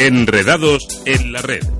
Enredados en la red.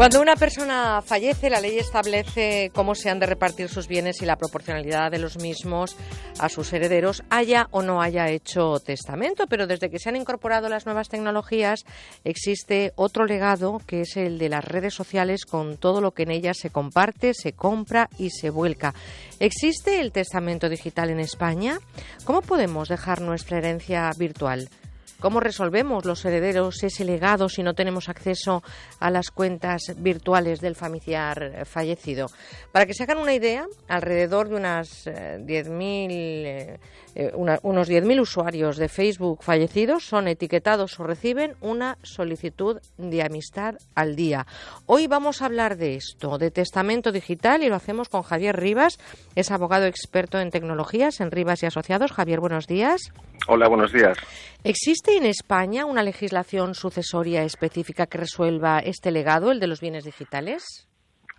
Cuando una persona fallece, la ley establece cómo se han de repartir sus bienes y la proporcionalidad de los mismos a sus herederos, haya o no haya hecho testamento. Pero desde que se han incorporado las nuevas tecnologías, existe otro legado que es el de las redes sociales con todo lo que en ellas se comparte, se compra y se vuelca. ¿Existe el testamento digital en España? ¿Cómo podemos dejar nuestra herencia virtual? ¿Cómo resolvemos los herederos ese legado si no tenemos acceso a las cuentas virtuales del familiar fallecido? Para que se hagan una idea, alrededor de unas 10.000 eh, eh, unos 10.000 usuarios de Facebook fallecidos son etiquetados o reciben una solicitud de amistad al día. Hoy vamos a hablar de esto, de testamento digital, y lo hacemos con Javier Rivas, es abogado experto en tecnologías en Rivas y Asociados. Javier, buenos días. Hola, buenos días. ¿Existe en España una legislación sucesoria específica que resuelva este legado, el de los bienes digitales?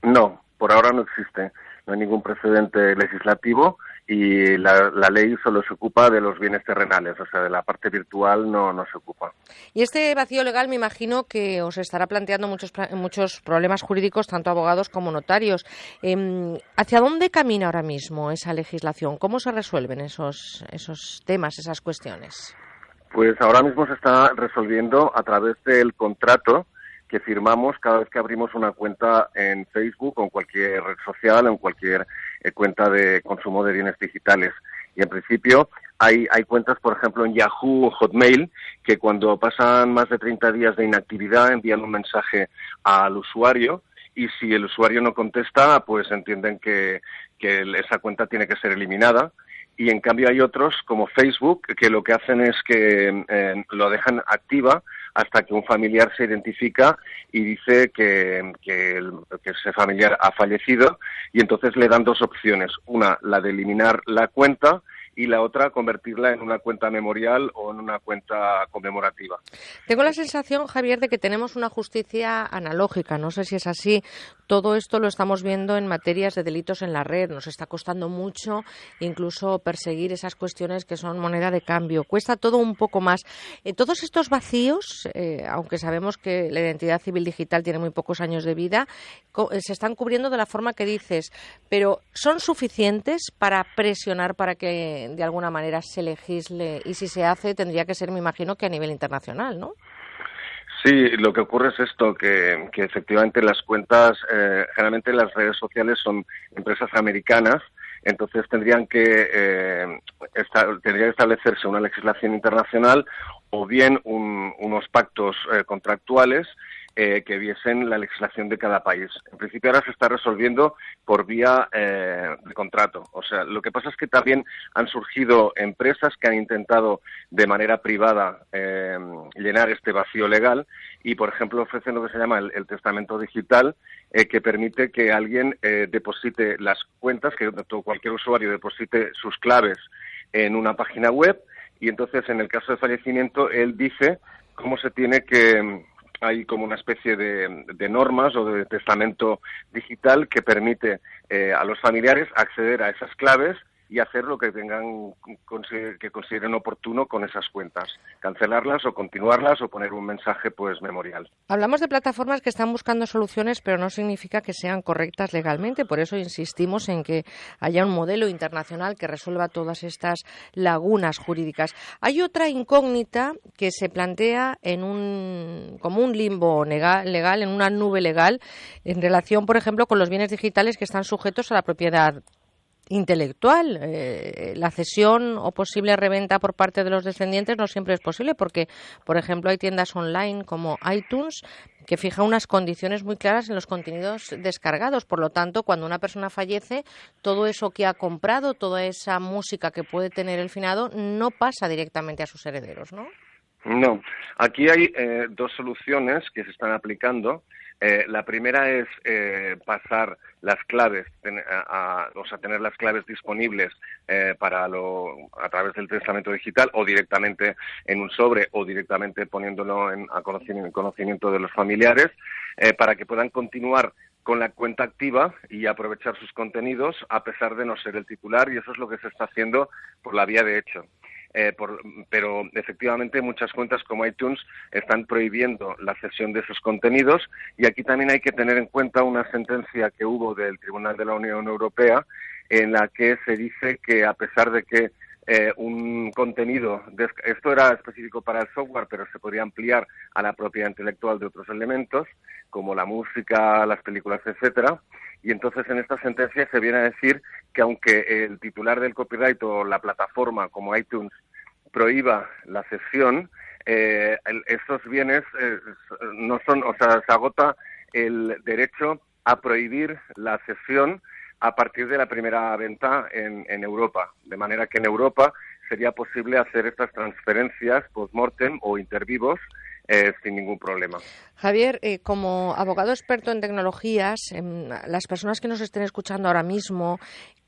No, por ahora no existe. No hay ningún precedente legislativo y la, ley solo se ocupa de los bienes terrenales, o sea, de la parte virtual no, no se ocupa. Y este vacío legal me imagino que os estará planteando muchos, muchos problemas jurídicos, tanto abogados como notarios. Em, ¿Hacia dónde camina ahora mismo esa legislación? ¿Cómo se resuelven esos, esos temas, esas cuestiones? Pues ahora mismo se está resolviendo a través del contrato que firmamos cada vez que abrimos una cuenta en Facebook o en cualquier red social o en cualquier eh, cuenta de consumo de bienes digitales. Y en principio hay, hay cuentas, por ejemplo, en Yahoo o Hotmail, que cuando pasan más de 30 días de inactividad envían un mensaje al usuario y si el usuario no contesta, pues entienden que, que esa cuenta tiene que ser eliminada y en cambio hay otros como Facebook que lo que hacen es que eh, lo dejan activa hasta que un familiar se identifica y dice que, que, ese familiar ha fallecido y entonces le dan dos opciones. Una, la de eliminar la cuenta y la otra convertirla en una cuenta memorial o en una cuenta conmemorativa. Tengo la sensación, Javier, de que tenemos una justicia analógica. No sé si es así. Todo esto lo estamos viendo en materias de delitos en la red. Nos está costando mucho incluso perseguir esas cuestiones que son moneda de cambio. Cuesta todo un poco más. Eh, todos estos vacíos, eh, aunque sabemos que la identidad civil digital tiene muy pocos años de vida, eh, se están cubriendo de la forma que dices, pero ¿son suficientes para presionar para que de alguna manera se legisle y si se hace tendría que ser, me imagino, que a nivel internacional, ¿no? Sí, lo que ocurre es esto, que, efectivamente las cuentas, eh, generalmente las redes sociales son empresas americanas, entonces tendrían que, eh, tendría que establecerse una legislación internacional o bien unos pactos eh, contractuales eh, que viesen la legislación de cada país. En principio ahora se está resolviendo por vía eh, de contrato. O sea, lo que pasa es que también han surgido empresas que han intentado de manera privada eh, llenar este vacío legal y, por ejemplo, ofrecen lo que se llama el, testamento digital, que permite que alguien deposite las cuentas, que cualquier usuario deposite sus claves en una página web y entonces en el caso de fallecimiento él dice cómo se tiene que hay como una especie de, normas o de testamento digital que permite eh, a los familiares acceder a esas claves y hacer lo que tengan que consideren oportuno con esas cuentas, cancelarlas o continuarlas o poner un mensaje pues memorial. Hablamos de plataformas que están buscando soluciones, pero no significa que sean correctas legalmente, por eso insistimos en que haya un modelo internacional que resuelva todas estas lagunas jurídicas. Hay otra incógnita que se plantea en un como un limbo legal en una nube legal en relación, por ejemplo, con los bienes digitales que están sujetos a la propiedad intelectual. Eh, la cesión o posible reventa por parte de los descendientes no siempre es posible porque, por ejemplo, hay tiendas online como iTunes que fija unas condiciones muy claras en los contenidos descargados. Por lo tanto, cuando una persona fallece, todo eso que ha comprado, toda esa música que puede tener el finado, no pasa directamente a sus herederos, ¿no? No, aquí hay eh, dos soluciones que se están aplicando. Eh, la primera es eh, pasar las claves, o sea, tener las claves disponibles para lo, a través del testamento digital o directamente en un sobre o directamente poniéndolo en, a conocimiento, de los familiares para que puedan continuar con la cuenta activa y aprovechar sus contenidos a pesar de no ser el titular y eso es lo que se está haciendo por la vía de hecho. Eh, pero efectivamente muchas cuentas como iTunes están prohibiendo la cesión de esos contenidos y aquí también hay que tener en cuenta una sentencia que hubo del Tribunal de la Unión Europea en la que se dice que a pesar de que eh, un contenido, esto era específico para el software, pero se podría ampliar a la propiedad intelectual de otros elementos, como la música, las películas, etcétera. Y entonces en esta sentencia se viene a decir que aunque el titular del copyright o la plataforma como iTunes prohíba la cesión, eh, esos bienes eh, no son, o sea, se agota el derecho a prohibir la cesión a partir de la primera venta en, Europa. De manera que en Europa sería posible hacer estas transferencias post-mortem o intervivos eh, sin ningún problema. Javier, eh, como abogado experto en tecnologías, las personas que nos estén escuchando ahora mismo,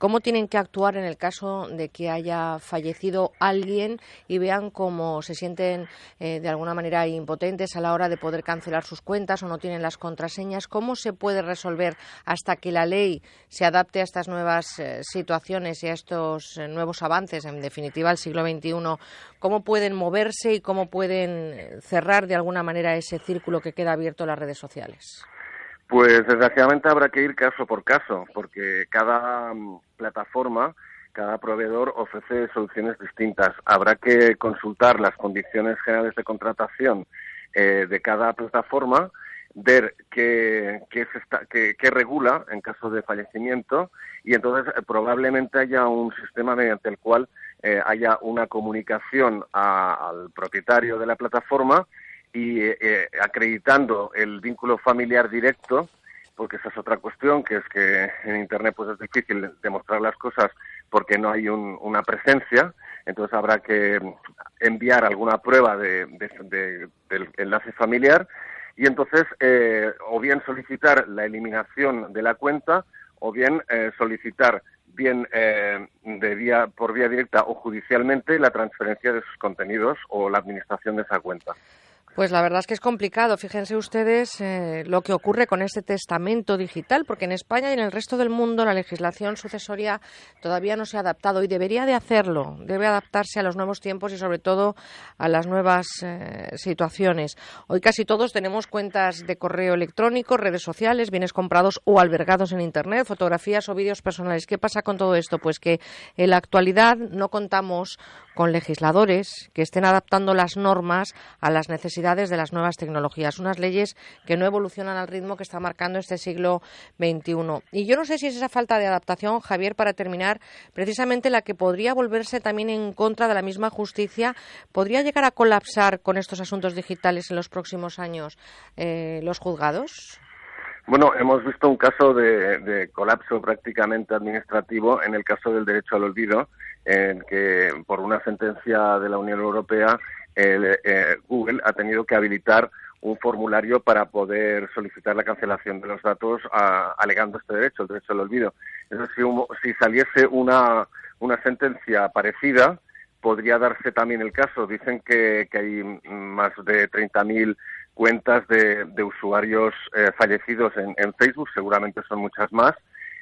¿cómo tienen que actuar en el caso de que haya fallecido alguien y vean cómo se sienten eh, de alguna manera impotentes a la hora de poder cancelar sus cuentas o no tienen las contraseñas? ¿Cómo se puede resolver hasta que la ley se adapte a estas nuevas situaciones y a estos nuevos avances, en definitiva, al siglo XXI? ¿Cómo pueden moverse y cómo pueden cerrar de alguna manera ese círculo que queda abierto en las redes sociales? Pues desgraciadamente habrá que ir caso por caso, porque cada mm, plataforma, cada proveedor ofrece soluciones distintas. Habrá que consultar las condiciones generales de contratación eh, de cada plataforma, ver qué, qué, qué, regula en caso de fallecimiento y entonces eh, probablemente haya un sistema mediante el cual eh, haya una comunicación al propietario de la plataforma y eh, eh, acreditando el vínculo familiar directo, porque esa es otra cuestión, que es que en Internet pues es difícil demostrar las cosas porque no hay una presencia, entonces habrá que enviar alguna prueba de, del enlace familiar y entonces eh, o bien solicitar la eliminación de la cuenta o bien solicitar bien de vía por vía directa o judicialmente la transferencia de sus contenidos o la administración de esa cuenta. Pues la verdad es que es complicado. Fíjense ustedes eh, lo que ocurre con este testamento digital, porque en España y en el resto del mundo la legislación sucesoria todavía no se ha adaptado y debería de hacerlo. Debe adaptarse a los nuevos tiempos y sobre todo a las nuevas eh, situaciones. Hoy casi todos tenemos cuentas de correo electrónico, redes sociales, bienes comprados o albergados en Internet, fotografías o vídeos personales. ¿Qué pasa con todo esto? Pues que en la actualidad no contamos con legisladores que estén adaptando las normas a las necesidades de las nuevas tecnologías, unas leyes que no evolucionan al ritmo que está marcando este siglo XXI. Y yo no sé si es esa falta de adaptación, Javier, para terminar, precisamente la que podría volverse también en contra de la misma justicia, podría llegar a colapsar con estos asuntos digitales en los próximos años eh, los juzgados. Bueno, hemos visto un caso de, colapso prácticamente administrativo en el caso del derecho al olvido, en que por una sentencia de la Unión Europea eh, Google ha tenido que habilitar un formulario para poder solicitar la cancelación de los datos alegando este derecho, el derecho al olvido. Entonces, si, si saliese una, una sentencia parecida, podría darse también el caso. Dicen que, que hay más de 30.000 cuentas de, usuarios eh, fallecidos en, Facebook, seguramente son muchas más,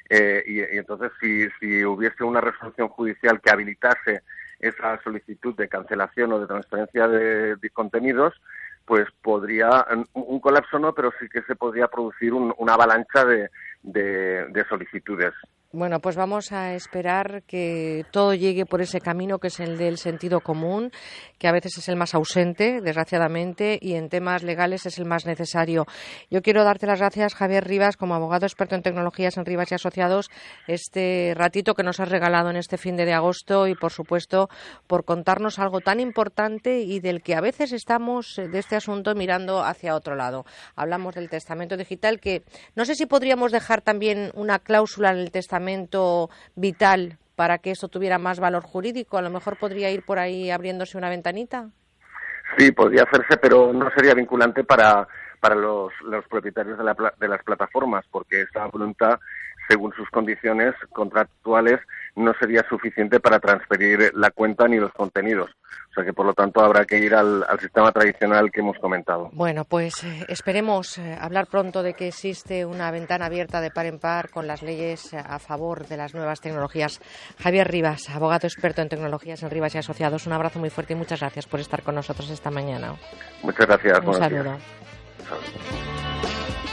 eh, y, entonces si, si hubiese una resolución judicial que habilitase esa solicitud de cancelación o de transferencia de, contenidos, pues podría, un, colapso no, pero sí que se podría producir una avalancha de, de solicitudes. Bueno, pues vamos a esperar que todo llegue por ese camino que es el del sentido común, que a veces es el más ausente, desgraciadamente, y en temas legales es el más necesario. Yo quiero darte las gracias, Javier Rivas, como abogado experto en tecnologías en Rivas y Asociados, este ratito que nos has regalado en este fin de agosto y, por supuesto, por contarnos algo tan importante y del que a veces estamos de este asunto mirando hacia otro lado. Hablamos del testamento digital, que no sé si podríamos dejar también una cláusula en el testamento vital para que eso tuviera más valor jurídico? A lo mejor podría ir por ahí abriéndose una ventanita. Sí, podría hacerse, pero no sería vinculante para, para los, los propietarios de, la, de las plataformas, porque esta voluntad, según sus condiciones contractuales, no sería suficiente para transferir la cuenta ni los contenidos. O sea que, por lo tanto, habrá que ir al, sistema tradicional que hemos comentado. Bueno, pues eh, esperemos eh, hablar pronto de que existe una ventana abierta de par en par con las leyes a favor de las nuevas tecnologías. Javier Rivas, abogado experto en tecnologías en Rivas y Asociados, un abrazo muy fuerte y muchas gracias por estar con nosotros esta mañana. Muchas gracias. Un saludo.